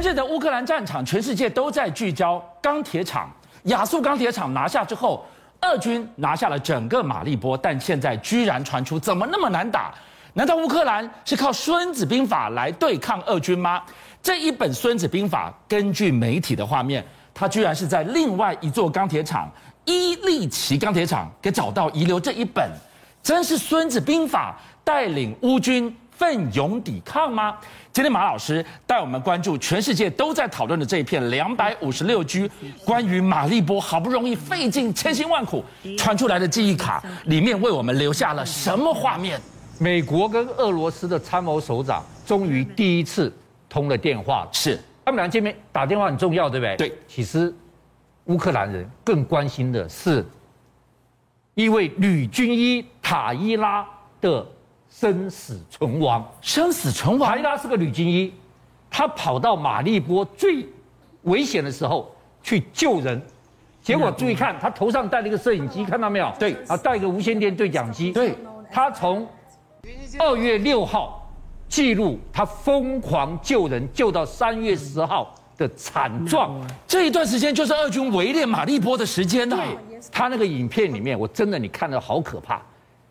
连日的乌克兰战场，全世界都在聚焦钢铁厂。亚速钢铁厂拿下之后，俄军拿下了整个马利波，但现在居然传出怎么那么难打？难道乌克兰是靠《孙子兵法》来对抗俄军吗？这一本《孙子兵法》，根据媒体的画面，它居然是在另外一座钢铁厂伊利奇钢铁厂给找到遗留这一本，真是《孙子兵法》带领乌军奋勇抵抗吗？今天马老师带我们关注全世界都在讨论的这一片两百五十六 G 关于马利波好不容易费尽千辛万苦传出来的记忆卡，里面为我们留下了什么画面？美国跟俄罗斯的参谋首长终于第一次通了电话，是他们俩见面打电话很重要，对不对？对。其实乌克兰人更关心的是一位女军医塔伊拉的。生死存亡，生死存亡。塔伊拉是个女军医，她跑到马利波最危险的时候去救人，结果注意看，她头上戴了一个摄影机，看到没有？对，啊，带一个无线电对讲机。对，她从二月六号记录她疯狂救人，救到三月十号的惨状。这一段时间就是俄军围猎马利波的时间呢。他那个影片里面，我真的你看得好可怕，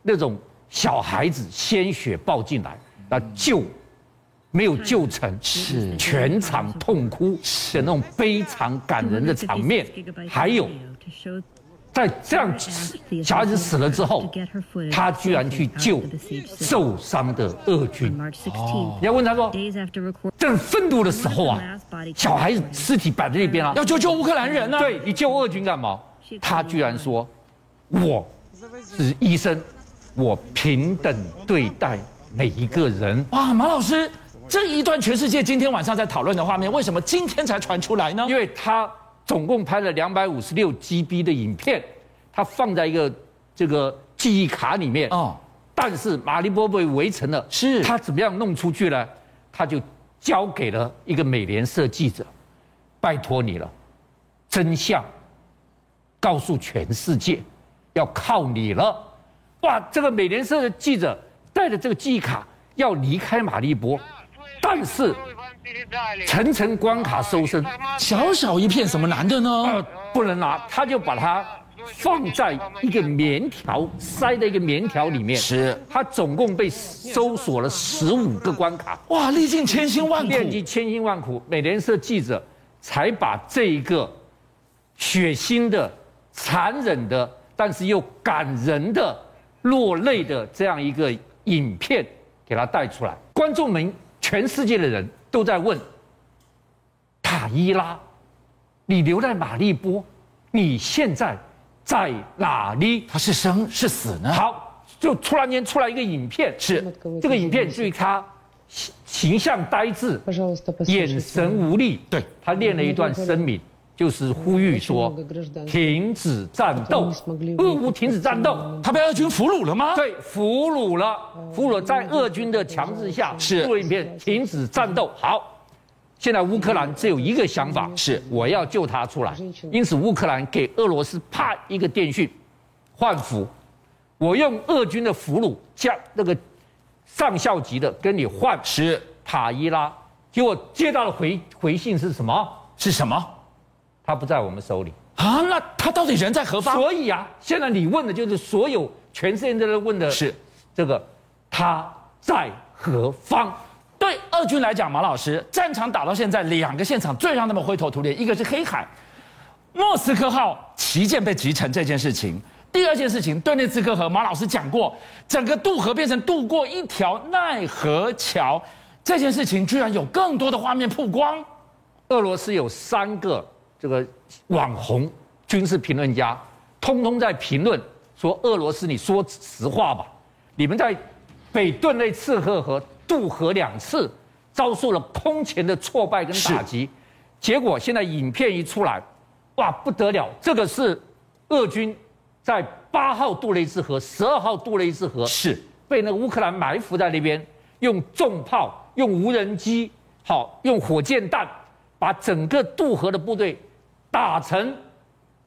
那种。小孩子鲜血爆进来，那救没有救成，是全场痛哭的那种非常感人的场面。还有，在这样小孩子死了之后，他居然去救受伤的俄军。哦，你要问他说，正愤怒的时候啊，小孩子尸体摆在那边啊，要救救乌克兰人啊？对，你救俄军干嘛？他居然说，我是医生。我平等对待每一个人。哇，马老师，这一段全世界今天晚上在讨论的画面，为什么今天才传出来呢？因为他总共拍了两百五十六 GB 的影片，他放在一个这个记忆卡里面。哦。但是马利波被围城了，是他怎么样弄出去呢？他就交给了一个美联社记者，拜托你了，真相告诉全世界，要靠你了。哇！这个美联社的记者带着这个记忆卡要离开马利波，但是层层关卡搜身，小小一片，什么难的呢？呃，不能拿，他就把它放在一个棉条塞在一个棉条里面。是，他总共被搜索了十五个关卡。哇！历尽千辛万苦，历尽千辛万苦，美联社记者才把这一个血腥的、残忍的，但是又感人的。落泪的这样一个影片，给他带出来，观众们，全世界的人都在问：塔伊拉，你留在马利波，你现在在哪里？他是生是死呢？好，就突然间出来一个影片，是。这个影片，注意他形象呆滞，眼神无力，对，他念了一段声明。就是呼吁说停止战斗，俄乌停止战斗，他被俄军俘虏了吗？对，俘虏了，俘虏，在俄军的强制下，是录影片停止战斗。好，现在乌克兰只有一个想法，是我要救他出来。因此，乌克兰给俄罗斯啪一个电讯，换俘，我用俄军的俘虏将那个上校级的跟你换，是塔伊拉。结果接到的回回信是什么？是什么？他不在我们手里啊，那他到底人在何方？所以啊，现在你问的就是所有全世界都在问的是这个他在何方？对俄军来讲，马老师，战场打到现在，两个现场最让他们灰头土脸，一个是黑海，莫斯科号旗舰被击沉这件事情；第二件事情，顿涅茨克河，马老师讲过，整个渡河变成渡过一条奈何桥，这件事情居然有更多的画面曝光。俄罗斯有三个。这个网红军事评论家，通通在评论说：“俄罗斯，你说实话吧，你们在北顿内茨克河渡河两次，遭受了空前的挫败跟打击。结果现在影片一出来，哇，不得了！这个是俄军在八号渡了一次河，十二号渡了一次河，是被那个乌克兰埋伏在那边，用重炮、用无人机、好用火箭弹，把整个渡河的部队。”打成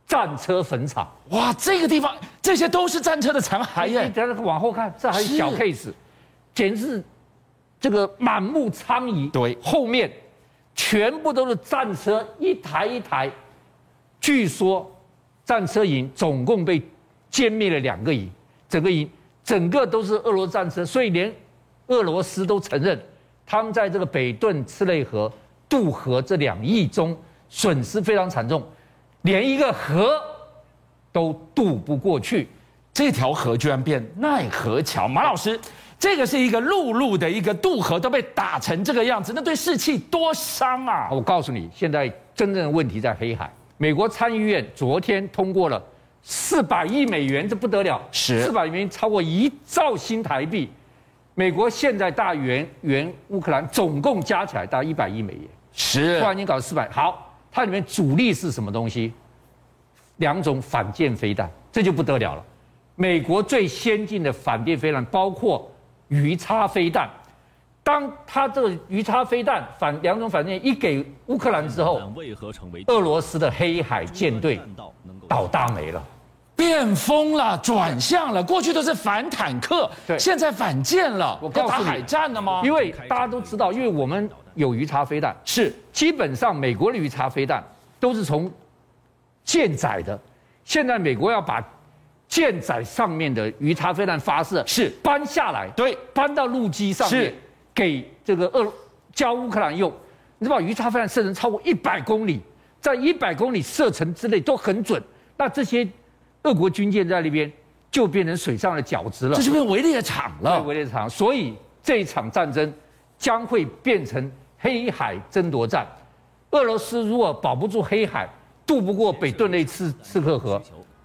战车坟场，哇！这个地方这些都是战车的残骸耶。你等下往后看，这还是小 case，简直是这个满目疮痍。对，后面全部都是战车，一台一台。据说战车营总共被歼灭了两个营，整个营整个都是俄罗斯战车，所以连俄罗斯都承认，他们在这个北顿赤内河、渡河这两役中损失非常惨重，连一个河都渡不过去，这条河居然变奈何桥。马老师，这个是一个陆路的一个渡河都被打成这个样子，那对士气多伤啊！我告诉你，现在真正的问题在黑海。美国参议院昨天通过了四百亿美元，这不得了，是四百亿美元超过一兆新台币。美国现在大援援乌克兰，总共加起来大概一百亿美元，是突然间搞四百。好，它里面主力是什么东西？两种反舰飞弹，这就不得了了。美国最先进的反舰飞弹包括鱼叉飞弹。当它这个鱼叉飞弹反两种反舰一给乌克兰之后，俄罗斯的黑海舰队倒大霉了，变疯了，转向了。过去都是反坦克，对，现在反舰了。我告诉你，打海战了吗？因为大家都知道，因为我们有鱼叉飞弹，是基本上美国的鱼叉飞弹都是从舰载的，现在美国要把舰载上面的鱼叉飞弹发射是搬下来，对，搬到陆基上面。给这个俄教乌克兰用，你知道鱼叉飞弹射程超过一百公里，在一百公里射程之内都很准。那这些俄国军舰在那边就变成水上的饺子了，这是变围猎场了。围猎场，所以这一场战争将会变成黑海争夺战。俄罗斯如果保不住黑海，渡不过北顿内次刺克河，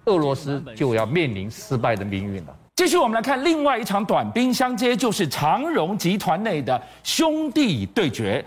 俄罗斯就要面临失败的命运了。继续，我们来看另外一场短兵相接，就是长荣集团内的兄弟对决。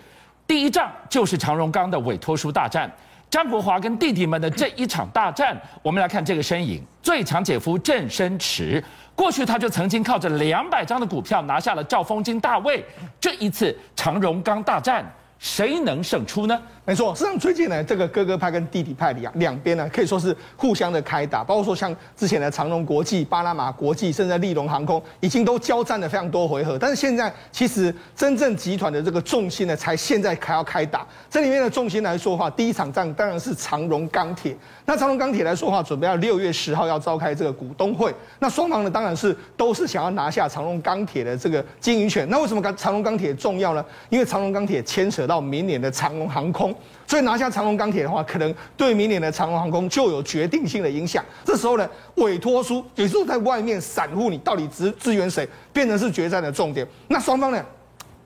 第一仗就是长荣钢的委托书大战，张国华跟弟弟们的这一场大战。我们来看这个身影，最强姐夫郑生池，过去他就曾经靠着两百张的股票拿下了赵丰金大卫。这一次长荣刚大战，谁能胜出呢？没错，实际上最近呢，这个哥哥派跟弟弟派两两边呢，可以说是互相的开打，包括说像之前的长荣国际、巴拿马国际，甚至立荣航空，已经都交战了非常多回合。但是现在其实真正集团的这个重心呢，才现在还要开打。这里面的重心来说的话，第一场仗当然是长荣钢铁。那长荣钢铁来说的话，准备要六月十号要召开这个股东会。那双方呢，当然是都是想要拿下长荣钢铁的这个经营权。那为什么长荣钢铁重要呢？因为长荣钢铁牵扯到到明年的长龙航空。所以拿下长龙钢铁的话，可能对明年的长龙航空就有决定性的影响。这时候呢，委托书有时候在外面散户，你到底支支援谁，变成是决战的重点。那双方呢？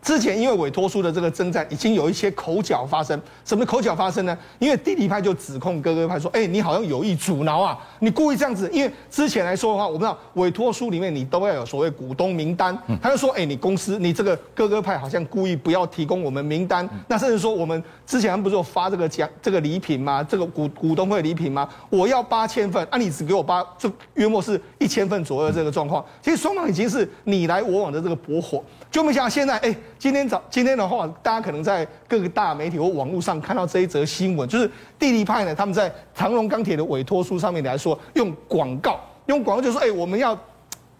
之前因为委托书的这个征战，已经有一些口角发生。什么口角发生呢？因为弟弟派就指控哥哥派说：“哎，你好像有意阻挠啊，你故意这样子。”因为之前来说的话，我不知道委托书里面你都要有所谓股东名单。他就说：“哎，你公司你这个哥哥派好像故意不要提供我们名单。那甚至说我们之前不是有发这个奖这个礼品吗？这个股股东会礼品吗？我要八千份，啊，你只给我八，就约莫是一千份左右这个状况。其实双方已经是你来我往的这个驳火。就没想到现在，哎，今天早今天的话，大家可能在各个大媒体或网络上看到这一则新闻，就是弟弟派呢，他们在长隆钢铁的委托书上面来说，用广告，用广告就说，哎，我们要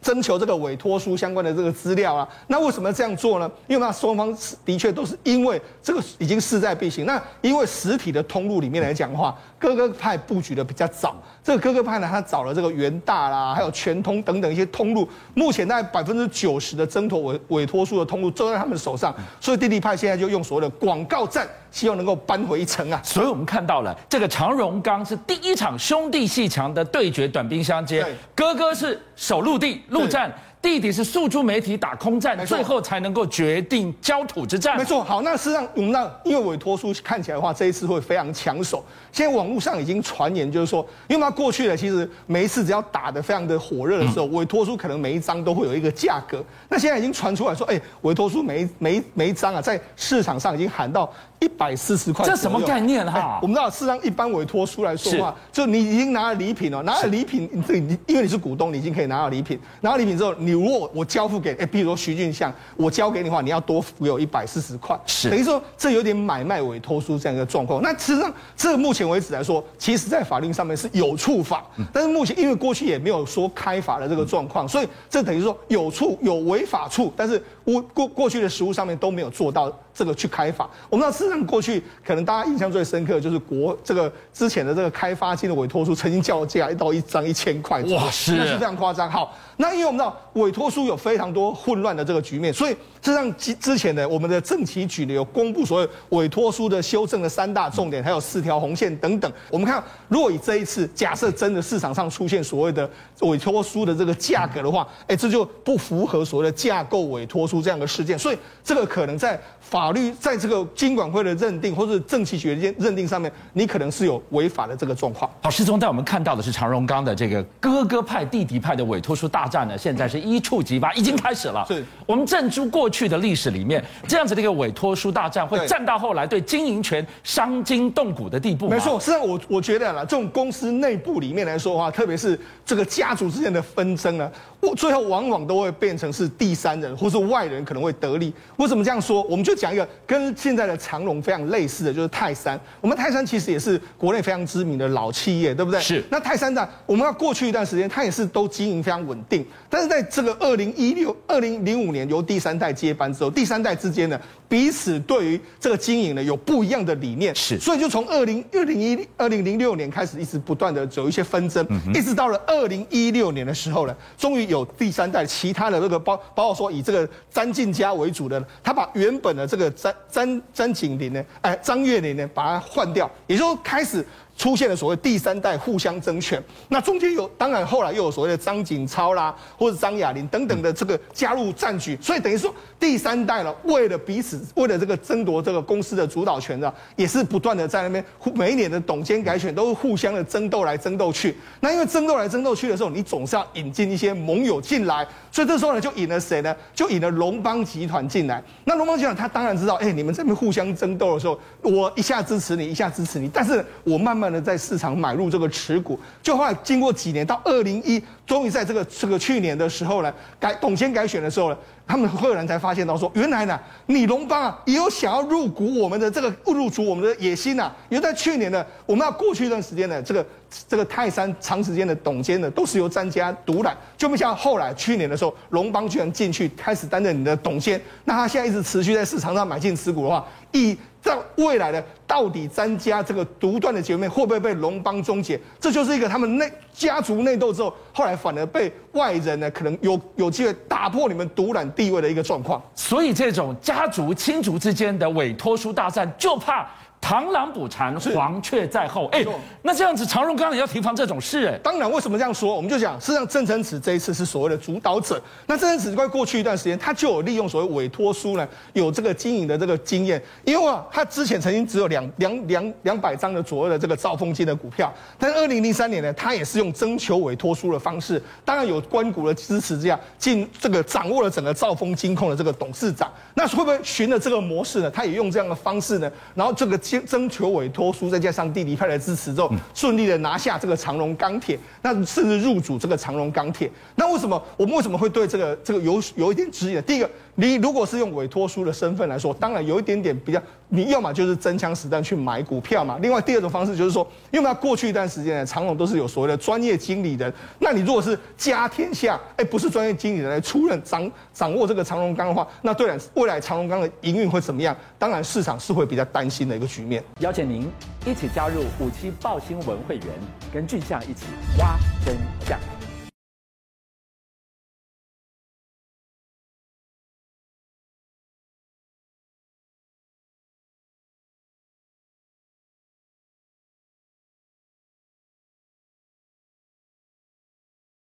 征求这个委托书相关的这个资料啊。那为什么这样做呢？因为那双方的确都是因为这个已经势在必行。那因为实体的通路里面来讲的话，哥哥派布局的比较早。这个哥哥派呢，他找了这个元大啦，还有全通等等一些通路，目前大概百分之九十的争夺委委托书的通路都在他们手上，所以弟弟派现在就用所谓的广告战，希望能够扳回一城啊。所以我们看到了这个长荣刚是第一场兄弟鬩墙的对决，短兵相接，哥哥是守陆地陆战。弟弟是诉诸媒体打空战，最后才能够决定焦土之战。没错，好，那事实上我们那因为委托书看起来的话，这一次会非常抢手。现在网络上已经传言，就是说，因为他过去的其实每一次只要打得非常的火热的时候，委托书可能每一张都会有一个价格。那现在已经传出来说，哎，委托书每一每每一张啊，在市场上已经喊到一百四十块。这什么概念哈？我们知道，事实上一般委托书来说的话，就你已经拿了礼品了，拿了礼品，这你因为你是股东，你已经可以拿到礼品。拿到礼品之后，你。如果我交付给哎，比如说徐俊相，我交给你的话，你要多付有一百四十块，是。等于说这有点买卖委托书这样一个状况。那实际上，这目前为止来说，其实在法律上面是有处罚，但是目前因为过去也没有说开罚的这个状况，所以这等于说有处有违法处，但是过过过去的实务上面都没有做到这个去开发。我们知道，事实上过去可能大家印象最深刻的就是国这个之前的这个开发金的委托书，曾经叫价一到一张一千块，哇，是，那是非常夸张。好，那因为我们知道委托书有非常多混乱的这个局面，所以事实上之之前的我们的政企局呢有公布所有委托书的修正的三大重点，还有四条红线等等。我们看，如果以这一次假设真的市场上出现所谓的委托书的这个价格的话，哎，这就不符合所谓的架构委托书这样的事件，所以这个可能在法律在这个金管会的认定或者政企局的认定上面，你可能是有违法的这个状况。好，世聪带我们看到的是长荣刚的这个哥哥派弟弟派的委托书大战呢，现在是一触即发，已经开始了。是我们正珠过去的历史里面，这样子的一个委托书大战会战到后来对经营权伤筋动骨的地步。没错，实际上我我觉得啦，这种公司内部里面来说的话，特别是这个家族之间的纷争呢，我最后往往都会变成是第三人或是外人可能会得利。为什么这样说？我们就讲一个跟现在的长荣非常类似的就是泰山。我们泰山其实也是国内非常知名的老企业，对不对？是。那泰山呢，我们要过去一段时间，它也是都经营非常稳定。但是在这个二零一六、二零零五年由第三代接班之后，第三代之间呢，彼此对于这个经营呢有不一样的理念。是。所以就从二零二零一二零零六年开始，一直不断的有一些纷争，嗯、一直到了二零一六年的时候呢，终于有第三代其他的这个包包括说以这个詹进家为主的，他把原本的这个詹詹詹景林呢，哎张岳林呢，把它换掉，也就开始。出现了所谓第三代互相争权，那中间有当然后来又有所谓的张景超啦，或者张亚林等等的这个加入战局，所以等于说第三代了，为了彼此，为了这个争夺这个公司的主导权的，也是不断的在那边每一年的董监改选都是互相的争斗来争斗去。那因为争斗来争斗去的时候，你总是要引进一些盟友进来，所以这时候呢就引了谁呢？就引了龙邦集团进来。那龙邦集团他当然知道，哎，你们这边互相争斗的时候，我一下支持你，一下支持你，但是我慢慢的。在市场买入这个持股，就后来经过几年，到二零一，终于在这个这个去年的时候呢，改董监改选的时候呢，他们赫然才发现到说，原来呢，你龙邦啊也有想要入股我们的这个入主我们的野心呐。因为在去年呢，我们要过去一段时间呢，这个这个泰山长时间的董监呢，都是由詹家独揽，就没想到后来去年的时候，龙邦居然进去开始担任你的董监，那他现在一直持续在市场上买进持股的话，以在未来呢到底詹家这个独断的局面会不会被龙帮终结？这就是一个他们内家族内斗之后，后来反而被外人呢可能有有机会打破你们独揽地位的一个状况。所以这种家族亲族之间的委托书大战，就怕。螳螂捕蝉，黄雀在后。哎，那这样子，长荣刚才要提防这种事。哎，当然，为什么这样说？我们就讲，事实际上郑成慈这一次是所谓的主导者。那郑成慈在过去一段时间，他就有利用所谓委托书呢，有这个经营的这个经验。因为啊，他之前曾经只有两两两两百张的左右的这个兆丰金的股票，但是二零零三年呢，他也是用征求委托书的方式，当然有官股的支持，这样进这个掌握了整个兆丰金控的这个董事长。那会不会循着这个模式呢？他也用这样的方式呢？然后这个。征求委托书，再加上弟弟派的支持之后，顺利的拿下这个长荣钢铁，那甚至入主这个长荣钢铁。那为什么我们为什么会对这个这个有有一点质疑呢？第一个。你如果是用委托书的身份来说，当然有一点点比较，你要么就是真枪实弹去买股票嘛。另外第二种方式就是说，因为他过去一段时间呢，长荣都是有所谓的专业经理人，那你如果是家天下，哎，不是专业经理人来出任掌掌握这个长荣钢的话，那对了，未来长隆钢的营运会怎么样？当然市场是会比较担心的一个局面。邀请您一起加入五七爆新闻会员，跟俊相一起挖真相。